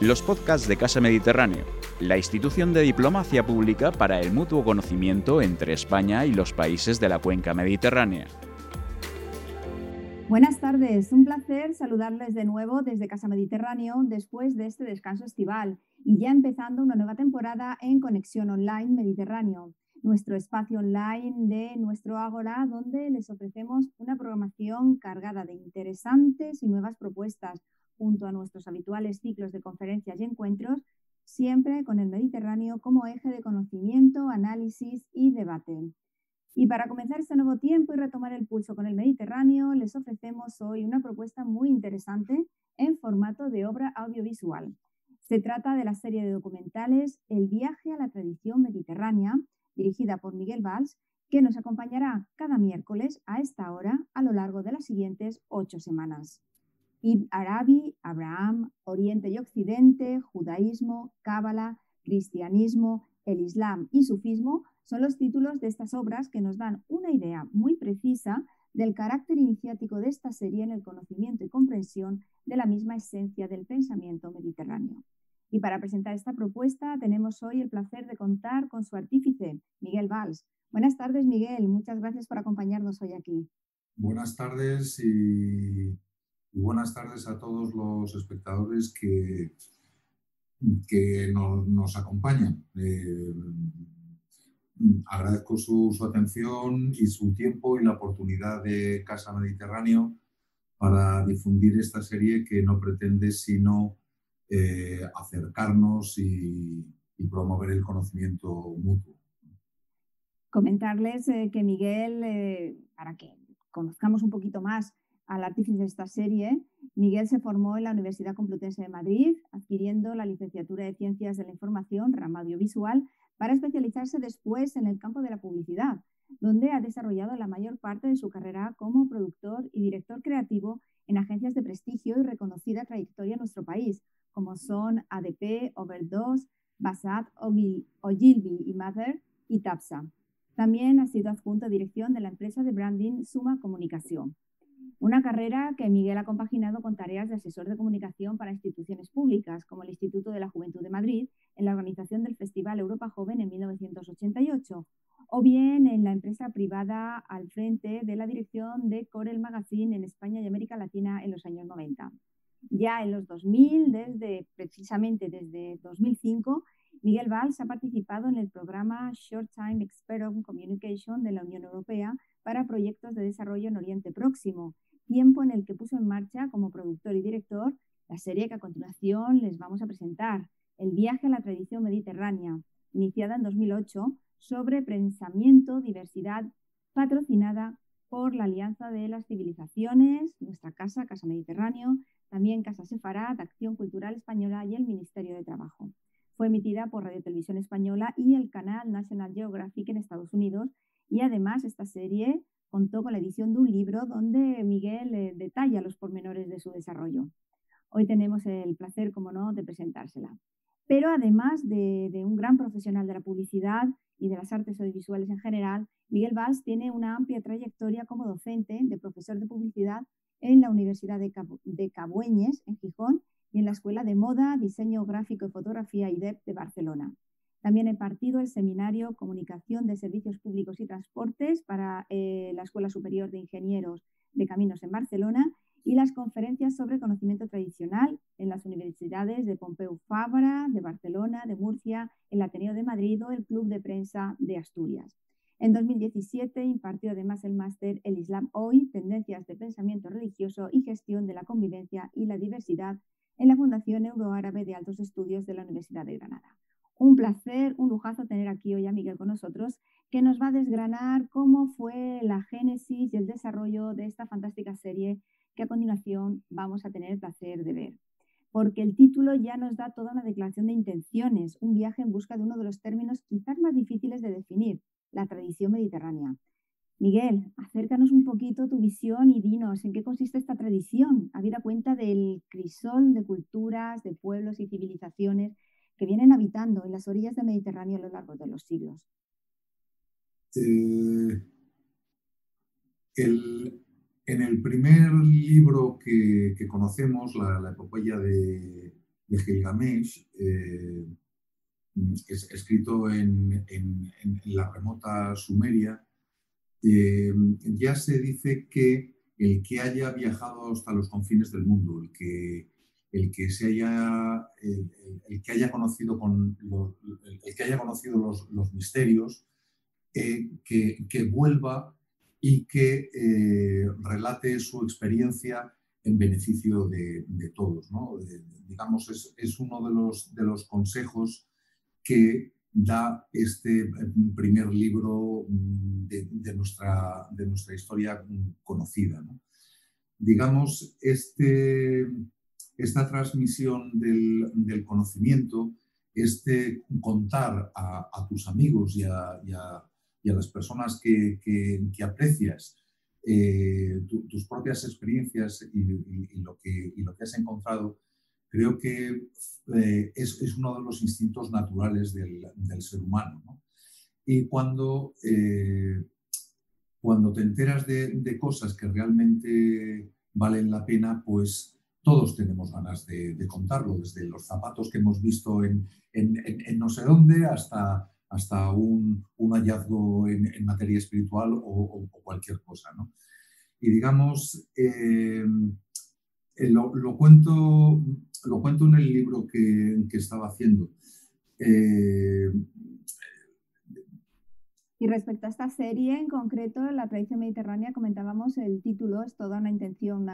los podcasts de Casa Mediterráneo, la institución de diplomacia pública para el mutuo conocimiento entre España y los países de la cuenca mediterránea. Buenas tardes, un placer saludarles de nuevo desde Casa Mediterráneo después de este descanso estival y ya empezando una nueva temporada en Conexión Online Mediterráneo, nuestro espacio online de nuestro Ágora donde les ofrecemos una programación cargada de interesantes y nuevas propuestas junto a nuestros habituales ciclos de conferencias y encuentros, siempre con el Mediterráneo como eje de conocimiento, análisis y debate. Y para comenzar este nuevo tiempo y retomar el pulso con el Mediterráneo, les ofrecemos hoy una propuesta muy interesante en formato de obra audiovisual. Se trata de la serie de documentales El viaje a la tradición mediterránea, dirigida por Miguel Valls, que nos acompañará cada miércoles a esta hora a lo largo de las siguientes ocho semanas. Ibn Arabi, Abraham, Oriente y Occidente, Judaísmo, Cábala, Cristianismo, el Islam y Sufismo son los títulos de estas obras que nos dan una idea muy precisa del carácter iniciático de esta serie en el conocimiento y comprensión de la misma esencia del pensamiento mediterráneo. Y para presentar esta propuesta tenemos hoy el placer de contar con su artífice, Miguel Valls. Buenas tardes, Miguel. Muchas gracias por acompañarnos hoy aquí. Buenas tardes y buenas tardes a todos los espectadores que, que nos, acompañan. Eh, agradezco su, atención y su tiempo y la oportunidad de Casa Mediterráneo para difundir esta serie que no pretende sino eh, acercarnos y, promover el conocimiento mutuo. Comentarles eh, que Miguel, para que conozcamos un poquito más al artífice de esta serie, Miguel se formó en la Universidad Complutense de Madrid, adquiriendo la licenciatura de Ciencias de la Información, rama audiovisual, para especializarse después en el campo de la publicidad, donde ha desarrollado la mayor parte de su carrera como productor y director creativo en agencias de prestigio y reconocida trayectoria en nuestro país, como son ADP, Overdose, Basat, Ogilvy y Mother y Tapsa. También ha sido adjunto a dirección de la empresa de branding Suma Comunicación. Una carrera que Miguel ha compaginado con tareas de asesor de comunicación para instituciones públicas, como el Instituto de la Juventud de Madrid, en la organización del Festival Europa Joven en 1988, o bien en la empresa privada al frente de la dirección de Corel Magazine en España y América Latina en los años 90. Ya en los 2000, desde, precisamente desde 2005, Miguel Valls ha participado en el programa Short Time Expert on Communication de la Unión Europea para proyectos de desarrollo en Oriente Próximo, tiempo en el que puso en marcha como productor y director la serie que a continuación les vamos a presentar, El viaje a la tradición mediterránea, iniciada en 2008 sobre pensamiento, diversidad, patrocinada por la Alianza de las Civilizaciones, nuestra casa, Casa Mediterráneo, también Casa Sefarad, Acción Cultural Española y el Ministerio de Trabajo. Fue emitida por Radio Televisión Española y el canal National Geographic en Estados Unidos y además esta serie contó con la edición de un libro donde Miguel eh, detalla los pormenores de su desarrollo. Hoy tenemos el placer, como no, de presentársela. Pero además de, un gran profesional de la publicidad y de las artes audiovisuales en general, Miguel Valls tiene una amplia trayectoria como docente de profesor de publicidad en la Universidad de, de Cabueñes, en Gijón, y en la Escuela de Moda, Diseño Gráfico y Fotografía IDEP de Barcelona. También he partido el seminario Comunicación de Servicios Públicos y Transportes para eh, la Escuela Superior de Ingenieros de Caminos en Barcelona y las conferencias sobre conocimiento tradicional en las universidades de Pompeu Fabra, de Barcelona, de Murcia, el Ateneo de Madrid o el Club de Prensa de Asturias. En 2017 impartió además el máster El Islam Hoy, Tendencias de Pensamiento Religioso y Gestión de la Convivencia y la Diversidad en la Fundación Euroárabe de Altos Estudios de la Universidad de Granada. Un placer, un lujazo tener aquí hoy a Miguel con nosotros, que nos va a desgranar cómo fue la génesis y el desarrollo de esta fantástica serie que a continuación vamos a tener el placer de ver. Porque el título ya nos da toda una declaración de intenciones, un viaje en busca de uno de los términos quizás más difíciles de definir, la tradición mediterránea. Miguel, acércanos un poquito tu visión y dinos en qué consiste esta tradición, habida cuenta del crisol de culturas, de pueblos y civilizaciones que vienen habitando en las orillas del Mediterráneo a lo largo de los siglos. En el primer libro que, conocemos, la, epopeya de, Gilgamesh, eh, es, escrito en, la remota Sumeria, eh, ya se dice que el que haya viajado hasta los confines del mundo, el que, el que, se haya, el, que haya conocido, con los, el que haya conocido los, misterios, eh, que, vuelva y que relate su experiencia en beneficio de, todos. digamos, es, uno de los, de los consejos que da este eh, primer libro mm, de, nuestra, de nuestra historia conocida. Digamos, este, esta transmisión del, conocimiento, este contar a, tus amigos y a, las personas que, aprecias eh, tus propias experiencias y, lo que, lo que has encontrado, creo que eh, es, uno de los instintos naturales del, ser humano. Y cuando, eh, cuando te enteras de, cosas que realmente valen la pena, pues todos tenemos ganas de, contarlo, desde los zapatos que hemos visto en, no sé dónde hasta hasta un, hallazgo en, materia espiritual o, cualquier cosa. Y digamos, eh, lo, cuento, lo cuento en el libro que, estaba haciendo. Eh, y respecto a esta serie en concreto, la tradición mediterránea, comentábamos el título, es toda una intención,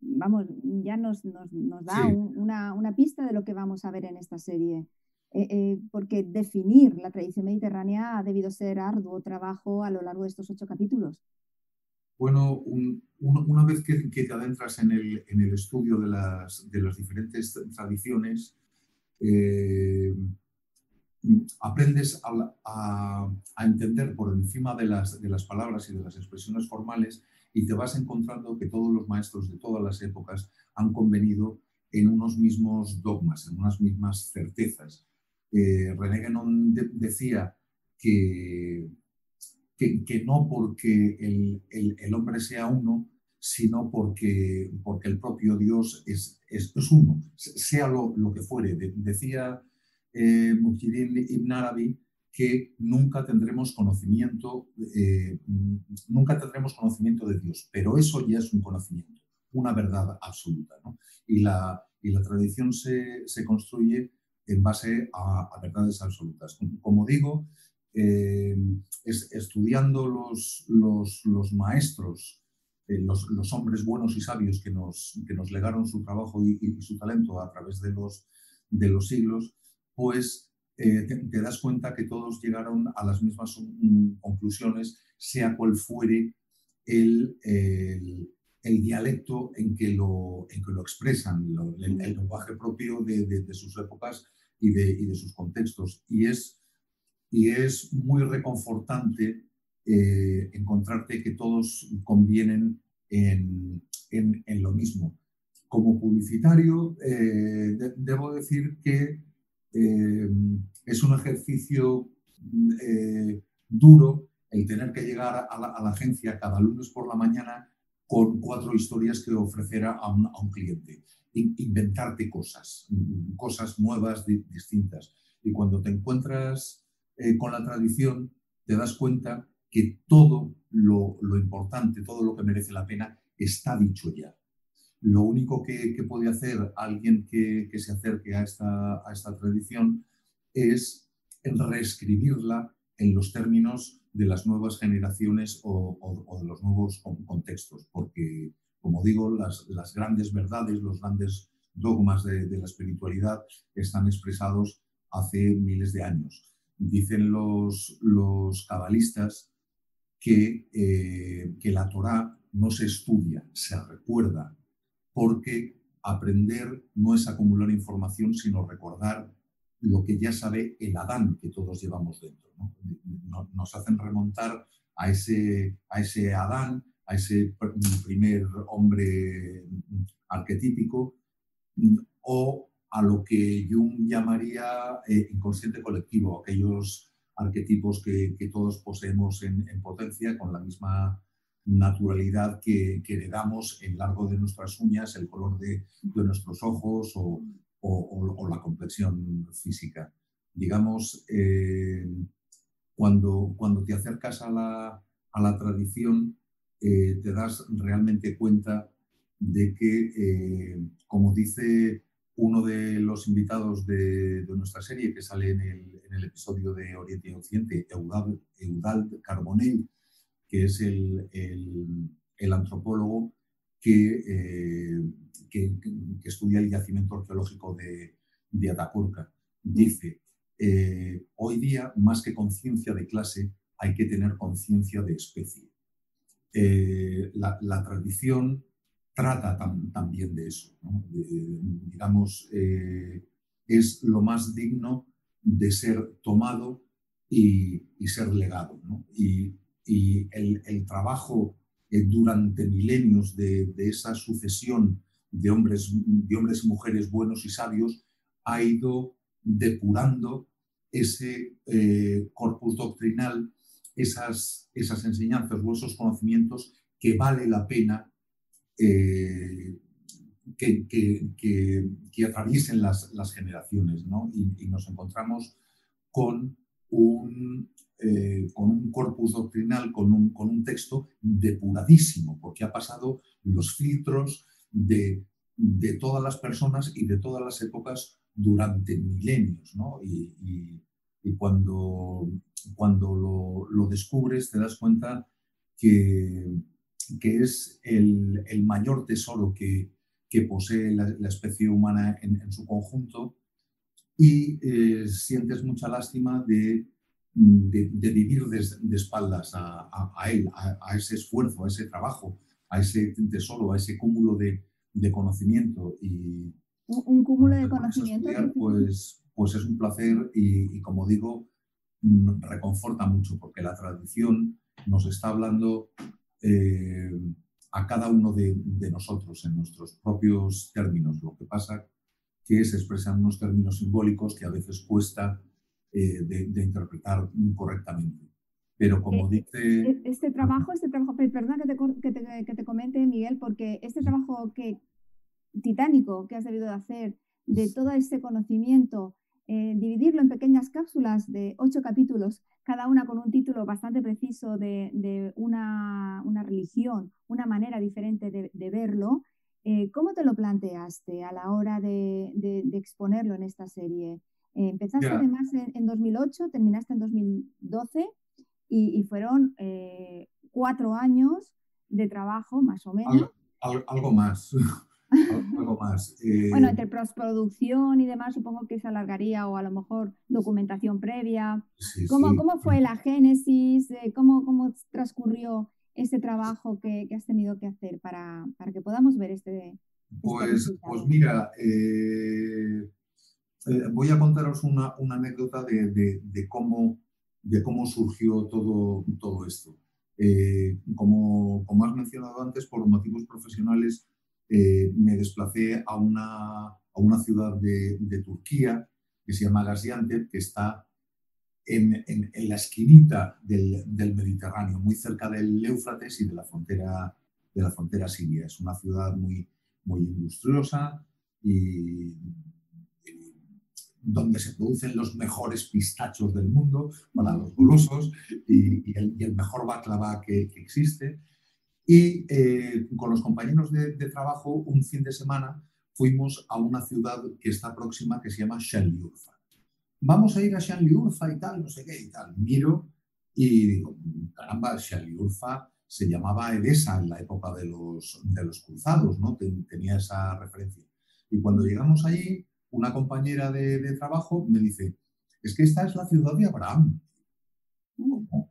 vamos, ya nos, da una, una, pista de lo que vamos a ver en esta serie. Eh, eh, porque definir la tradición mediterránea ha debido ser arduo trabajo a lo largo de estos ocho capítulos. Bueno, una vez que, te adentras en el, estudio de las, diferentes tradiciones, eh, aprendes a, entender por encima de las, de las palabras y de las expresiones formales y te vas encontrando que todos los maestros de todas las épocas han convenido en unos mismos dogmas, en unas mismas certezas eh, René decía que, que, no porque el, hombre sea uno, sino porque, porque el propio Dios es, es, uno, sea lo, que fuere. decía eh, Ibn Arabi que nunca tendremos conocimiento, eh, nunca tendremos conocimiento de Dios, pero eso ya es un conocimiento, una verdad absoluta. Y, la, y la tradición se, se construye en base a, verdades absolutas. Como digo, eh, estudiando los, los, maestros, eh, los, hombres buenos y sabios que nos, que nos legaron su trabajo y, su talento a través de los, de los siglos, pues eh, te, das cuenta que todos llegaron a las mismas mm, conclusiones, sea cual fuere el, el, dialecto en que lo, en que lo expresan, el, lenguaje propio de, de, sus épocas y de, sus contextos. Y es, y es muy reconfortante eh, encontrarte que todos convienen en, lo mismo. Como publicitario, eh, debo decir que eh, es un ejercicio duro el tener que llegar a la, agencia cada lunes por la mañana con cuatro historias que ofrecer a a un cliente inventarte cosas, cosas nuevas, distintas. Y cuando te encuentras eh, con la tradición, te das cuenta que todo lo, importante, todo lo que merece la pena, está dicho ya. Lo único que, puede hacer alguien que, se acerque a esta, tradición es reescribirla en los términos de las nuevas generaciones o, de los nuevos contextos, porque como digo, las, grandes verdades, los grandes dogmas de, la espiritualidad están expresados hace miles de años. Dicen los, los cabalistas que, eh, que la Torá no se estudia, se recuerda, porque aprender no es acumular información, sino recordar lo que ya sabe el Adán que todos llevamos dentro. Nos hacen remontar a ese, a ese Adán a ese primer hombre arquetípico o a lo que Jung llamaría eh, inconsciente colectivo, aquellos arquetipos que, todos poseemos en, potencia con la misma naturalidad que, que heredamos el largo de nuestras uñas, el color de, nuestros ojos o, o, la complexión física. Digamos, eh, cuando, cuando te acercas a la, a la tradición, eh, te das realmente cuenta de que, eh, como dice uno de los invitados de, nuestra serie que sale en el, episodio de Oriente y Occidente, Eudald, Eudald Carbonell, que es el, antropólogo eh, que, que, estudia el yacimiento arqueológico de, de Atapurca. Dice, hoy día, más que conciencia de clase, hay que tener conciencia de especie. Eh, la, tradición trata también de eso. digamos, eh, es lo más digno de ser tomado y, ser legado. Y, el, trabajo eh, durante milenios de, esa sucesión de hombres, de hombres y mujeres buenos y sabios ha ido depurando ese corpus doctrinal esas, esas enseñanzas o esos conocimientos que vale la pena eh, que, que, atraviesen las, generaciones. Y, nos encontramos con un, eh, con un corpus doctrinal, con un, con un, texto depuradísimo, porque ha pasado los filtros de, todas las personas y de todas las épocas durante milenios. y, cuando cuando lo, descubres te das cuenta que, que es el, mayor tesoro que, posee la, especie humana en, su conjunto y eh, sientes mucha lástima de, vivir de, espaldas a, él, a, ese esfuerzo, a ese trabajo, a ese tesoro, a ese cúmulo de, conocimiento. Y, un, cúmulo de conocimiento. pues, pues es un placer y como digo, reconforta mucho porque la tradición nos está hablando eh, a cada uno de, nosotros en nuestros propios términos. Lo que pasa que se expresan unos términos simbólicos que a veces cuesta eh, de, interpretar correctamente. Pero como eh, dice... Este trabajo, este trabajo, perdona que te, que te, comente, Miguel, porque este trabajo que, titánico que has debido de hacer, de todo este conocimiento, eh, dividirlo en pequeñas cápsulas de ocho capítulos, cada una con un título bastante preciso de, una, religión, una manera diferente de, verlo. Eh, ¿Cómo te lo planteaste a la hora de, exponerlo en esta serie? Eh, empezaste además en, 2008, terminaste en 2012 y, fueron cuatro años de trabajo más o menos. algo más. algo más. Eh, bueno, entre postproducción y demás, supongo que se alargaría o a lo mejor documentación previa. ¿Cómo, ¿Cómo, fue la génesis? Eh, ¿Cómo, cómo transcurrió ese trabajo que, que has tenido que hacer para, para que podamos ver este... este pues, pues mira, eh, voy a contaros una, una anécdota de, de, de, cómo, de cómo surgió todo, todo esto. como, como has mencionado antes, por motivos profesionales, eh, me desplacé a una, a una ciudad de, de, Turquía que se llama Gaziantep, que está en, en, la esquinita del, del, Mediterráneo, muy cerca del Éufrates y de la frontera, de la frontera siria. Es una ciudad muy, muy industriosa y, donde se producen los mejores pistachos del mundo para los golosos y, y, el, mejor baklava que, que existe. Y eh, con los compañeros de, trabajo, un fin de semana, fuimos a una ciudad que está próxima que se llama Shanliurfa. Vamos a ir a Shanliurfa y tal, no sé qué y tal. Miro y digo, caramba, Shanliurfa se llamaba Edesa en la época de los, de los cruzados, ¿no? Tenía esa referencia. Y cuando llegamos allí, una compañera de, de trabajo me dice, es que esta es la ciudad de Abraham. ¿Cómo?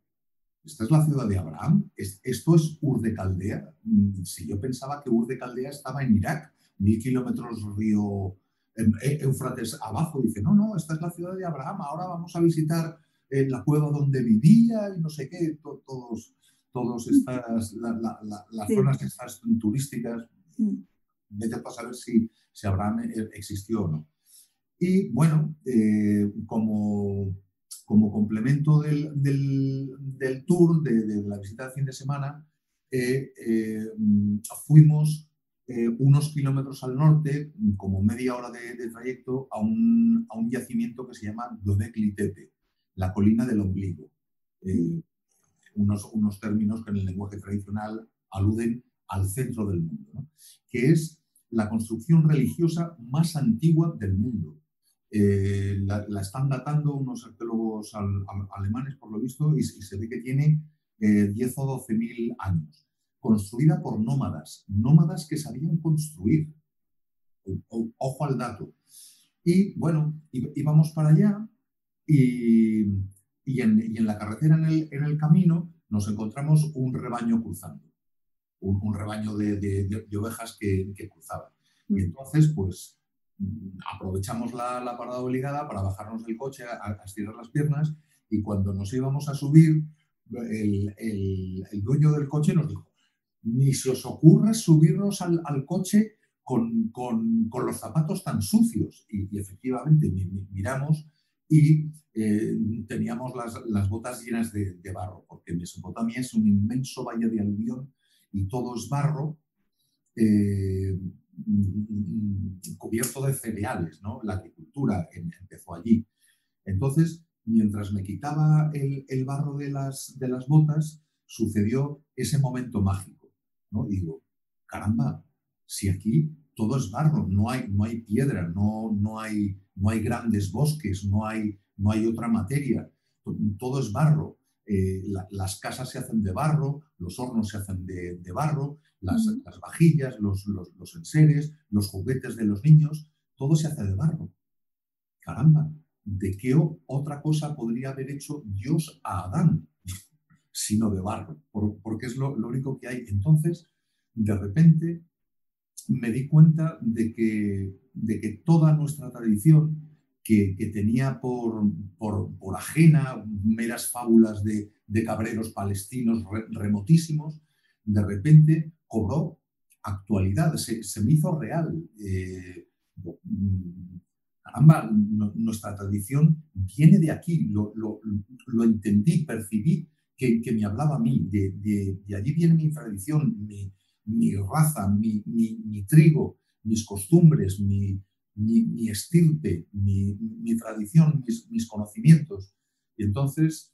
esta es la ciudad de Abraham, esto es Ur de Caldea. Mm, si yo pensaba que Ur de Caldea estaba en Irak, mil kilómetros río em, e, Eufrates abajo, dice, no, no, esta es la ciudad de Abraham, ahora vamos a visitar eh, la cueva donde vivía y no sé qué, todos, todos estas, las zonas estas turísticas, vete a saber si, si Abraham eh, existió o no. Y bueno, eh, como como complemento del, del, tour, de, la visita de fin de semana, eh, fuimos unos kilómetros al norte, como media hora de, trayecto, a un, yacimiento que se llama Dodeclitete, la colina del ombligo. Unos, unos, términos que en el lenguaje tradicional aluden al centro del mundo, que es la construcción religiosa más antigua del mundo. Eh, la, están datando unos arqueólogos alemanes, por lo visto, y, se ve que tiene 10 o 12 mil años construida por nómadas, nómadas que sabían construir. ojo al dato. Y bueno, íbamos para allá y, en, la carretera, en el, camino, nos encontramos un rebaño cruzando, un, rebaño de, ovejas que, cruzaban. Y mm. entonces, pues, aprovechamos la, parada obligada para bajarnos del coche, a, estirar las piernas, y cuando nos íbamos a subir, el, el dueño del coche nos dijo, ni se os ocurra subirnos al, coche con, los zapatos tan sucios. Y, efectivamente miramos y eh, teníamos las, botas llenas de, barro, porque Mesopotamia es un inmenso valle de aluvión y todo es barro eh, cubierto de cereales. ¿no? La agricultura empezó allí. Entonces, mientras me quitaba el, barro de las, de las botas, sucedió ese momento mágico Digo, caramba, si aquí todo es barro, no hay, no hay piedra, no, no, hay, no hay grandes bosques, no hay, no hay otra materia, todo es barro. Eh, las casas se hacen de barro, los hornos se hacen de, barro, las, vajillas, los, los, enseres, los juguetes de los niños, todo se hace de barro. Caramba, ¿de qué otra cosa podría haber hecho Dios a Adán? sino de barro, porque es lo, único que hay. Entonces, de repente, me di cuenta de que, de que toda nuestra tradición, que, tenía por, por, ajena meras fábulas de, cabreros palestinos remotísimos, de repente cobró actualidad, se, me hizo real. Eh, caramba, nuestra tradición viene de aquí, lo, lo entendí, percibí que, me hablaba a mí, de, allí viene mi tradición, mi, raza, mi, trigo, mis costumbres, mi, estirpe, mi, tradición, mis, conocimientos. Y entonces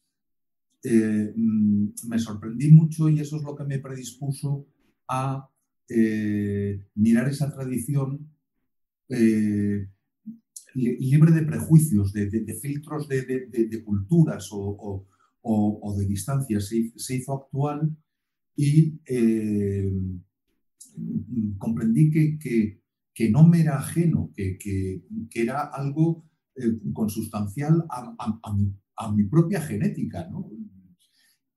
eh, mm, me sorprendí mucho y eso es lo que me predispuso a eh, mirar esa tradición eh, libre de prejuicios, de, filtros de, culturas o, de distancia se, hizo actual y eh, comprendí que, no me era ajeno, que, que era algo eh, consustancial a, mi, propia genética.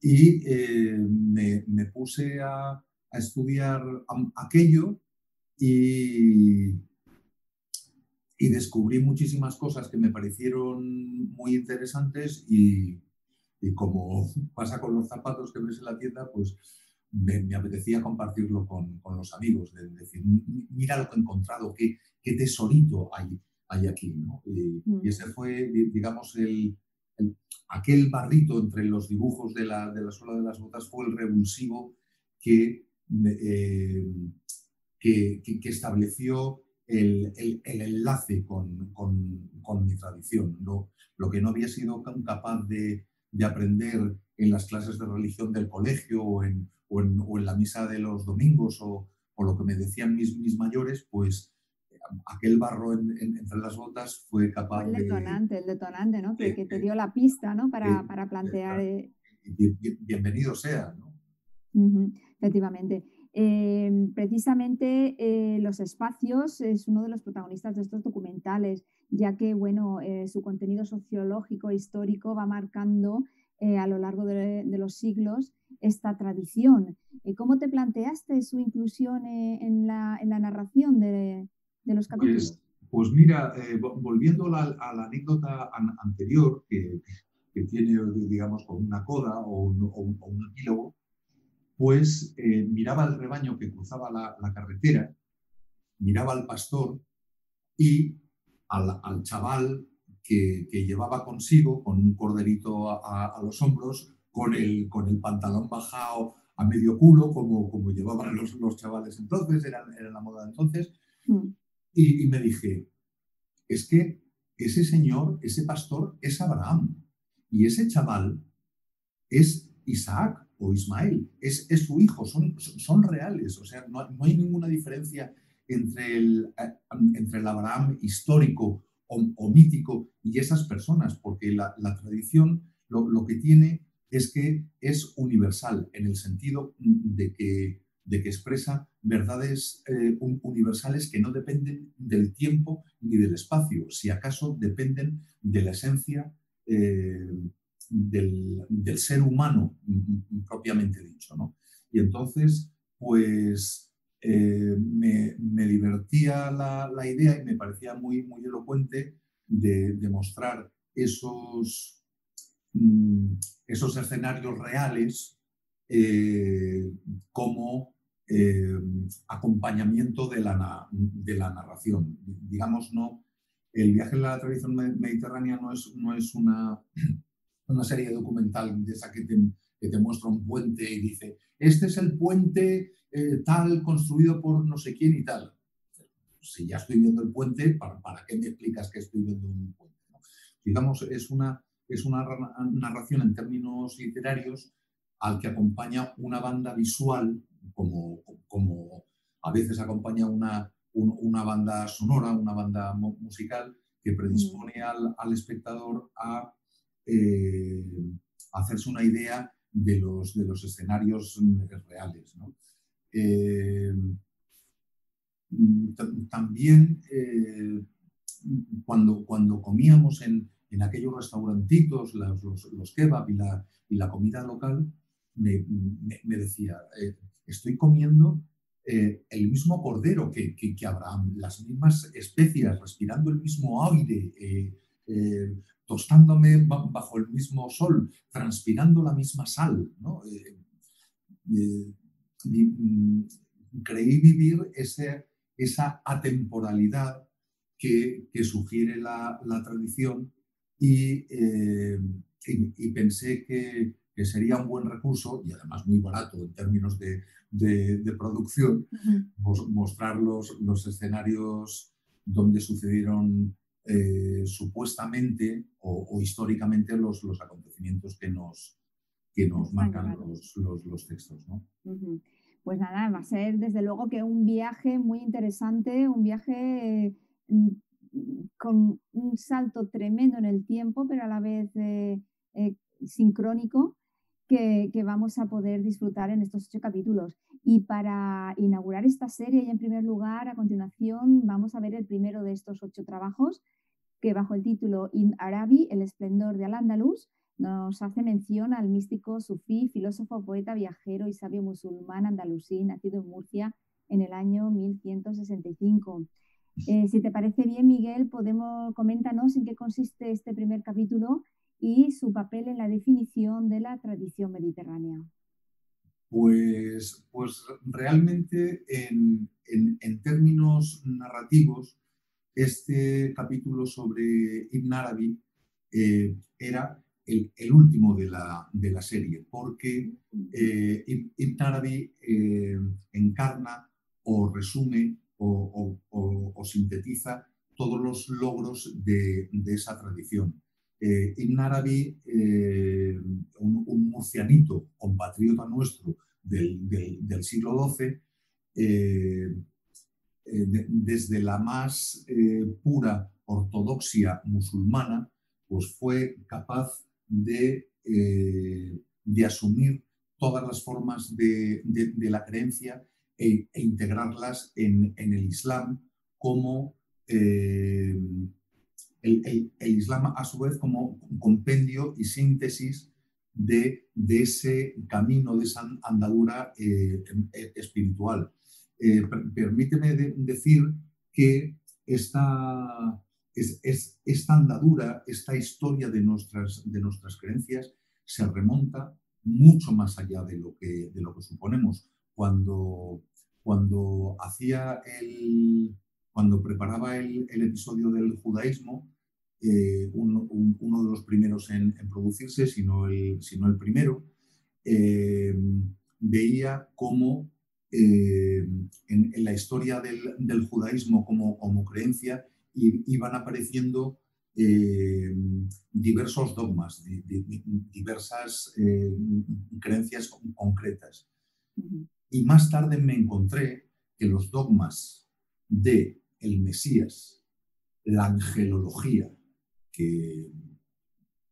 Y eh, me, me, puse a, a estudiar aquello y, y descubrí muchísimas cosas que me parecieron muy interesantes y, y como pasa con los zapatos que ves en la tienda, pues me, apetecía compartirlo con, los amigos, de, decir, mira lo que he encontrado, qué, qué tesorito hay, hay aquí. Y, mm. ese fue, digamos, el, aquel barrito entre los dibujos de la, de la suela de las botas fue el revulsivo que, eh, que, estableció el, enlace con, mi tradición. Lo que no había sido capaz de, de aprender en las clases de religión del colegio o en, o en, la misa de los domingos o, o, lo que me decían mis, mis mayores, pues aquel barro entre las botas fue capaz el detonante, El detonante, ¿no? Que, que te dio la pista, ¿no? Para, para plantear... Eh, bienvenido sea, ¿no? efectivamente. Em, precisamente eh, los espacios es uno de los protagonistas de estos documentales, ya que bueno, eh, su contenido sociológico e histórico va marcando eh, a lo largo de, los siglos esta tradición. ¿Cómo te planteaste su inclusión en la, narración de, los pues, capítulos? Pues, mira, volviendo a la, anécdota anterior, que, tiene, digamos, como una coda o un, o un epílogo, pues eh, miraba al rebaño que cruzaba la, carretera, miraba al pastor y al, chaval que, llevaba consigo, con un corderito a, los hombros, con el, con el pantalón bajado a medio culo, como, como llevaban los, los chavales entonces, era, era la moda entonces. Mm. Y, y, me dije, es que ese señor, ese pastor es Abraham y ese chaval es Isaac o Ismael, es, es su hijo, son, son reales, o sea, no, no hay ninguna diferencia entre el, eh, entre el Abraham histórico o, mítico y esas personas, porque la, tradición lo, que tiene es que es universal en el sentido de que, de que expresa verdades eh, universales que no dependen del tiempo ni del espacio, si acaso dependen de la esencia eh, del, del, ser humano propiamente dicho. ¿no? Y entonces, pues eh, me, divertía la, idea y me parecía muy, muy elocuente de demostrar esos Mm, esos escenarios reales eh, como eh, acompañamiento de la, de la, narración. Digamos, no, el viaje en la tradición mediterránea no es, no es una, una serie documental de esa que que te, muestra un puente y dice, este es el puente eh, tal construido por no sé quién y tal. Si ya estoy viendo el puente, ¿para, para qué me explicas que estoy viendo un puente? Digamos, es una, es una narración en términos literarios al que acompaña una banda visual, como, como a veces acompaña una, una banda sonora, una banda musical, que predispone mm. al, espectador a eh, hacerse una idea de los, de los escenarios reales. Eh, también eh, cuando, cuando comíamos en, en aquellos restaurantitos, los, los, kebab y la, y la, comida local, me, me, decía, eh, estoy comiendo el mismo cordero que, que, Abraham, las mismas especias, respirando el mismo aire, tostándome bajo el mismo sol, transpirando la misma sal. ¿no? Mm, creí vivir ese, esa atemporalidad que, que sugiere la, la tradición eh, y, pensé que, sería un buen recurso y además muy barato en términos de, producción, mostrar los, los, escenarios donde sucedieron eh, supuestamente o, históricamente los, los acontecimientos que nos, que nos marcan los, los, textos. Pues nada, va a ser desde luego que un viaje muy interesante, un viaje mm, con un salto tremendo en el tiempo, pero a la vez eh, eh, sincrónico, que, vamos a poder disfrutar en estos ocho capítulos. Y para inaugurar esta serie, y en primer lugar, a continuación, vamos a ver el primero de estos ocho trabajos, que bajo el título In Arabi, el esplendor de Al-Andalus, nos hace mención al místico sufí, filósofo, poeta, viajero y sabio musulmán andalusí, nacido en Murcia en el año 1165. Eh, si te parece bien, Miguel, podemos coméntanos en qué consiste este primer capítulo y su papel en la definición de la tradición mediterránea. Pues, pues realmente en, términos narrativos, este capítulo sobre Ibn Arabi eh, era el, último de la, de la, serie, porque eh, Ibn Arabi encarna o resume o, sintetiza todos los logros de, esa tradición. Eh, Ibn Arabi, eh, un, murcianito, compatriota nuestro del, siglo XII, eh, desde la más pura ortodoxia musulmana, pues fue capaz de, de asumir todas las formas de, la creencia e, e, integrarlas en, el Islam como eh, el, Islam a su vez como un compendio y síntesis de, ese camino, de esa andadura eh, e, espiritual. Eh, permíteme decir que esta, es, esta andadura, esta historia de nuestras, de nuestras creencias se remonta mucho más allá de lo que, de lo que suponemos cuando, cuando hacía el, cuando preparaba el, episodio del judaísmo, eh, uno de los primeros en, producirse, sino el, sino el primero, eh, veía cómo eh, en, la historia del, judaísmo como, como creencia iban apareciendo diversos dogmas, diversas creencias concretas. Y más tarde me encontré que los dogmas de el Mesías, la angelología, que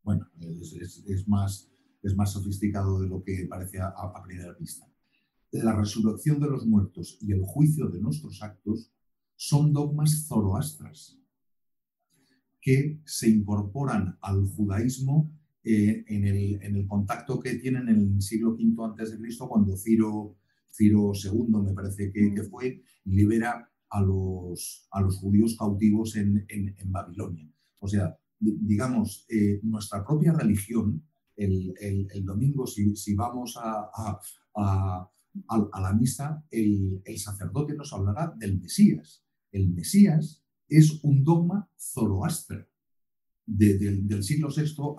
bueno, es, más, es más sofisticado de lo que parece a, a primera vista. La resurrección de los muertos y el juicio de nuestros actos son dogmas zoroastras que se incorporan al judaísmo eh, en, el, contacto que tienen en el siglo V antes de Cristo, cuando Ciro, Ciro II, me parece que, que, fue, libera a los, a los judíos cautivos en, Babilonia. O sea, digamos, eh, nuestra propia religión, el, domingo, si, vamos a, a, la misa, el, el sacerdote nos hablará del Mesías. El Mesías es un dogma zoroastre del siglo VI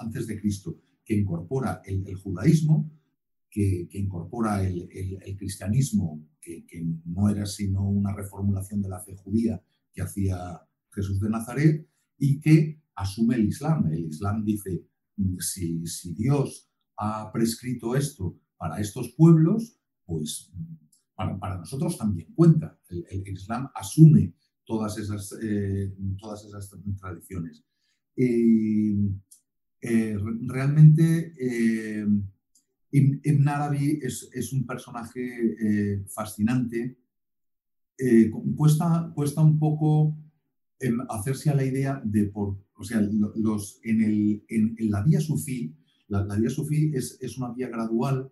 antes de Cristo, que incorpora el, judaísmo, que, incorpora el, cristianismo, que, no era sino una reformulación de la fe judía que hacía Jesús de Nazaret, y que asume el Islam. El Islam dice, si, si Dios ha prescrito esto para estos pueblos, pues para, nosotros también cuenta. El, Islam asume todas esas, eh, todas esas tradiciones. Eh, realmente eh, Ibn Arabi es, un personaje fascinante. cuesta, cuesta un poco hacerse a la idea de por, o sea, los, en, el, en, la vía sufí, la, vía sufí es, es, una vía gradual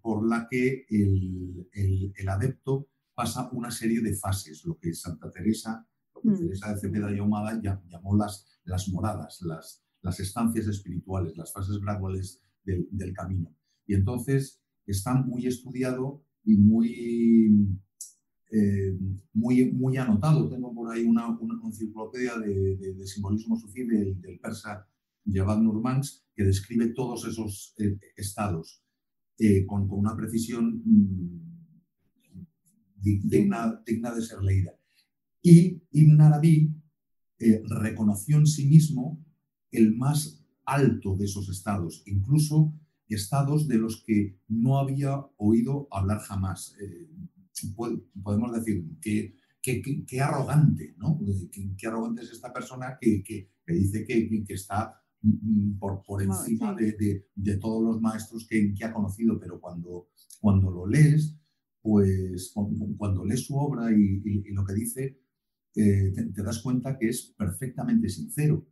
por la que el, el adepto pasa una serie de fases, lo que Santa Teresa, lo que mm. Teresa de Cepeda y Ahumada llamó las, las moradas, las, las estancias espirituales, las fases graduales del, del camino. Y entonces está muy estudiado y muy, eh, muy, muy anotado. Tengo por ahí una, una enciclopedia de, de, simbolismo sufí del, del persa Javad Nurmans que describe todos esos eh, estados eh, con, con, una precisión mm, digna, de ser leída. Y Ibn Arabi reconoció en sí mismo el más alto de esos estados, incluso estados de los que no había oído hablar jamás. Eh, podemos decir que arrogante, ¿no? Qué, arrogante es esta persona que, que dice que, está mm, por, por encima de, de, todos los maestros que, ha conocido, pero cuando, cuando lo lees, pues cuando lees su obra y, lo que dice, eh, te, das cuenta que es perfectamente sincero,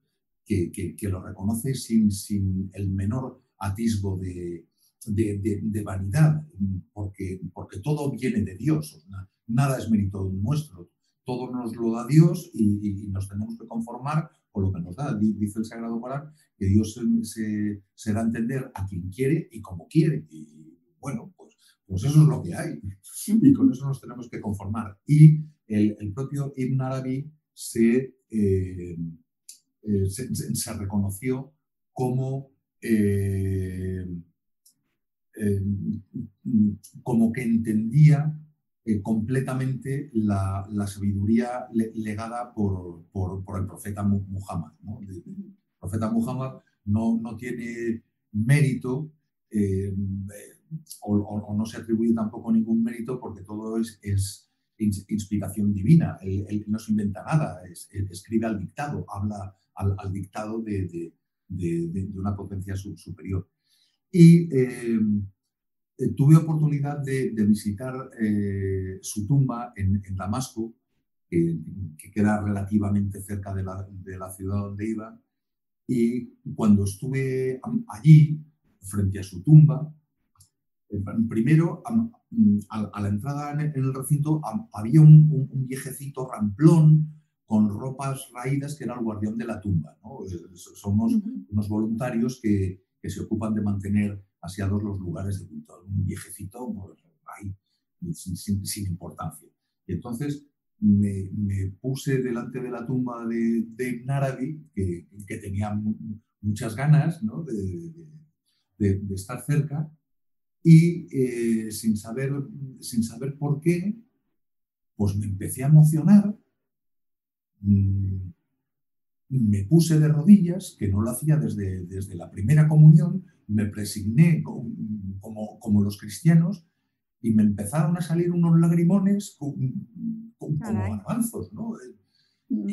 que, lo reconoce sin, sin, el menor atisbo de, de, vanidad, porque, porque todo viene de Dios, nada es mérito nuestro, todo nos lo da Dios y, nos tenemos que conformar con lo que nos da. Dice el Sagrado Corán que Dios se, se, da a entender a quien quiere y como quiere. Y bueno, pues eso es lo que hay y con eso nos tenemos que conformar. Y el, propio Ibn Arabi se, eh, eh, se, reconoció como, eh, como que entendía completamente la, sabiduría legada por, por, el profeta Muhammad. El profeta Muhammad no, no tiene mérito o, no se atribuye tampoco ningún mérito porque todo es, es inspiración divina. Él, no se inventa nada, escribe al dictado, habla al, dictado de, una potencia superior. Y eh, eh, tuve oportunidad de, visitar eh, su tumba en, Damasco, que, queda relativamente cerca de la, de la ciudad donde iba. Y cuando estuve allí, frente a su tumba, Primero, mm, a, la entrada en el recinto había un, viejecito ramplón con ropas raídas que era el guardián de la tumba. Eh, somos unos voluntarios que, se ocupan de mantener aseados los lugares de culto. Un viejecito pues, ahí, sin, importancia. Y entonces me, puse delante de la tumba de, de que, tenía muchas ganas de, de estar cerca, Y eh, sin, saber, sin saber por qué, pues me empecé a emocionar, mm, me puse de rodillas, que no lo hacía desde, desde la primera comunión, me presigné como, como, los cristianos y me empezaron a salir unos lagrimones como, como avanzos, ¿no? Mm.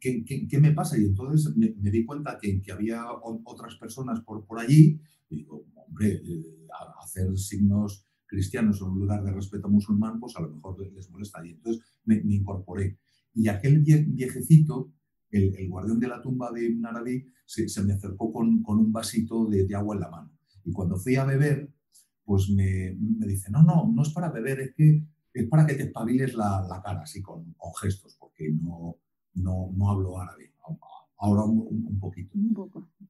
¿Qué, me pasa? Y entonces me, di cuenta que, que, había otras personas por, por allí, y digo, hombre, eh, hacer signos cristianos en un lugar de respeto musulmán, pues a lo mejor les molesta. Y entonces me, incorporé. Y aquel viejecito, el, guardián de la tumba de Ibn Arabi, se, me acercó con, con un vasito de, de, agua en la mano. Y cuando fui a beber, pues me, me, dice, no, no, no es para beber, es que es para que te espabiles la, la cara, así con, con gestos, porque no, no, no hablo árabe, ahora un, poquito.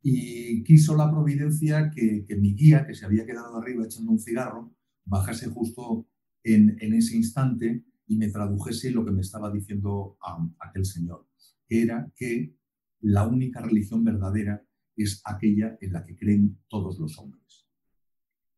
Y quiso la providencia que, que, mi guía, que se había quedado arriba echando un cigarro, bajase justo en, en ese instante y me tradujese lo que me estaba diciendo aquel señor, era que la única religión verdadera es aquella en la que creen todos los hombres.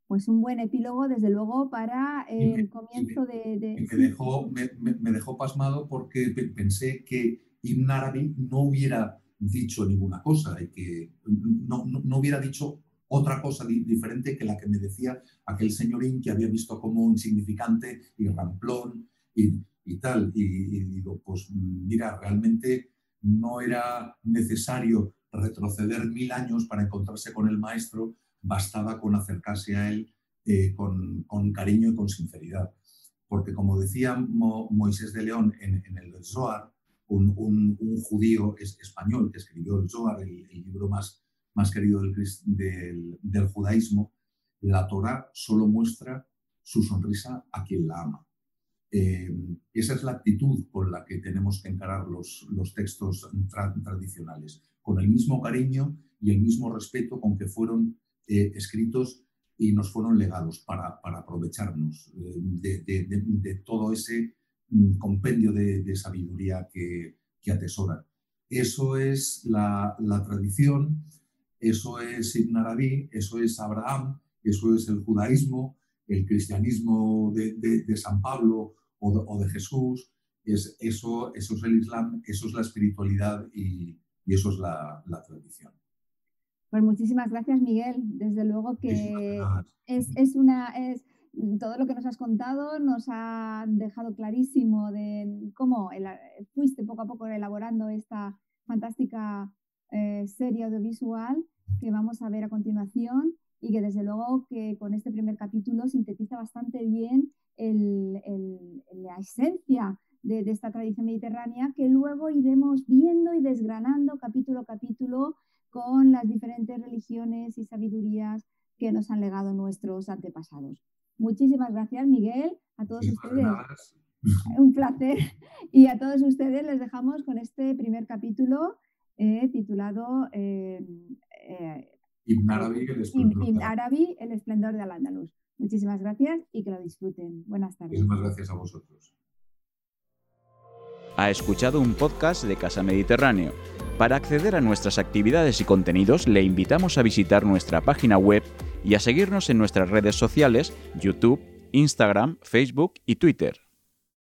Pues un buen epílogo, desde luego, para el comienzo de... Me, dejó, me, dejó pasmado porque pensé que Ibn Arabi no hubiera dicho ninguna cosa y que no, no, hubiera dicho otra cosa diferente que la que me decía aquel señorín que había visto como insignificante y ramplón y, y tal. Y, y, digo, pues mira, realmente no era necesario retroceder mil años para encontrarse con el maestro, bastaba con acercarse a él eh, con, cariño y con sinceridad. Porque como decía Moisés de León en, el Zohar, un, judío español que escribió el Zohar, el, libro más, querido del, del, del, judaísmo, la Torah solo muestra su sonrisa a quien la ama. Eh, esa es la actitud con la que tenemos que encarar los, los textos tradicionales, con el mismo cariño y el mismo respeto con que fueron eh, escritos y nos fueron legados para, para aprovecharnos eh, de, de, de, todo ese mm, compendio de, sabiduría que, que atesoran. Eso es la, la, tradición, eso es Ibn Arabi, eso es Abraham, eso es el judaísmo, el cristianismo de, San Pablo o, o de, Jesús, es, eso, eso es el Islam, eso es la espiritualidad y, y eso es la, la tradición. Pues muchísimas gracias, Miguel. Desde luego que es, una. Es, todo lo que nos has contado nos ha dejado clarísimo de cómo fuiste poco a poco elaborando esta fantástica eh, serie audiovisual que vamos a ver a continuación y que desde luego que con este primer capítulo sintetiza bastante bien la esencia de, de, esta tradición mediterránea que luego iremos viendo y desgranando capítulo a capítulo con las diferentes religiones y sabidurías que nos han legado nuestros antepasados. Muchísimas gracias, Miguel, a todos ustedes. Un placer. Y a todos ustedes les dejamos con este primer capítulo eh, titulado eh, eh, Ibn Arabi, el esplendor, de Al-Ándalus. Muchísimas gracias y que lo disfruten. Buenas tardes. Muchísimas gracias a vosotros. Ha escuchado un podcast de Casa Mediterráneo para acceder a nuestras actividades y contenidos le invitamos a visitar nuestra página web y a seguirnos en nuestras redes sociales YouTube, Instagram, Facebook y Twitter.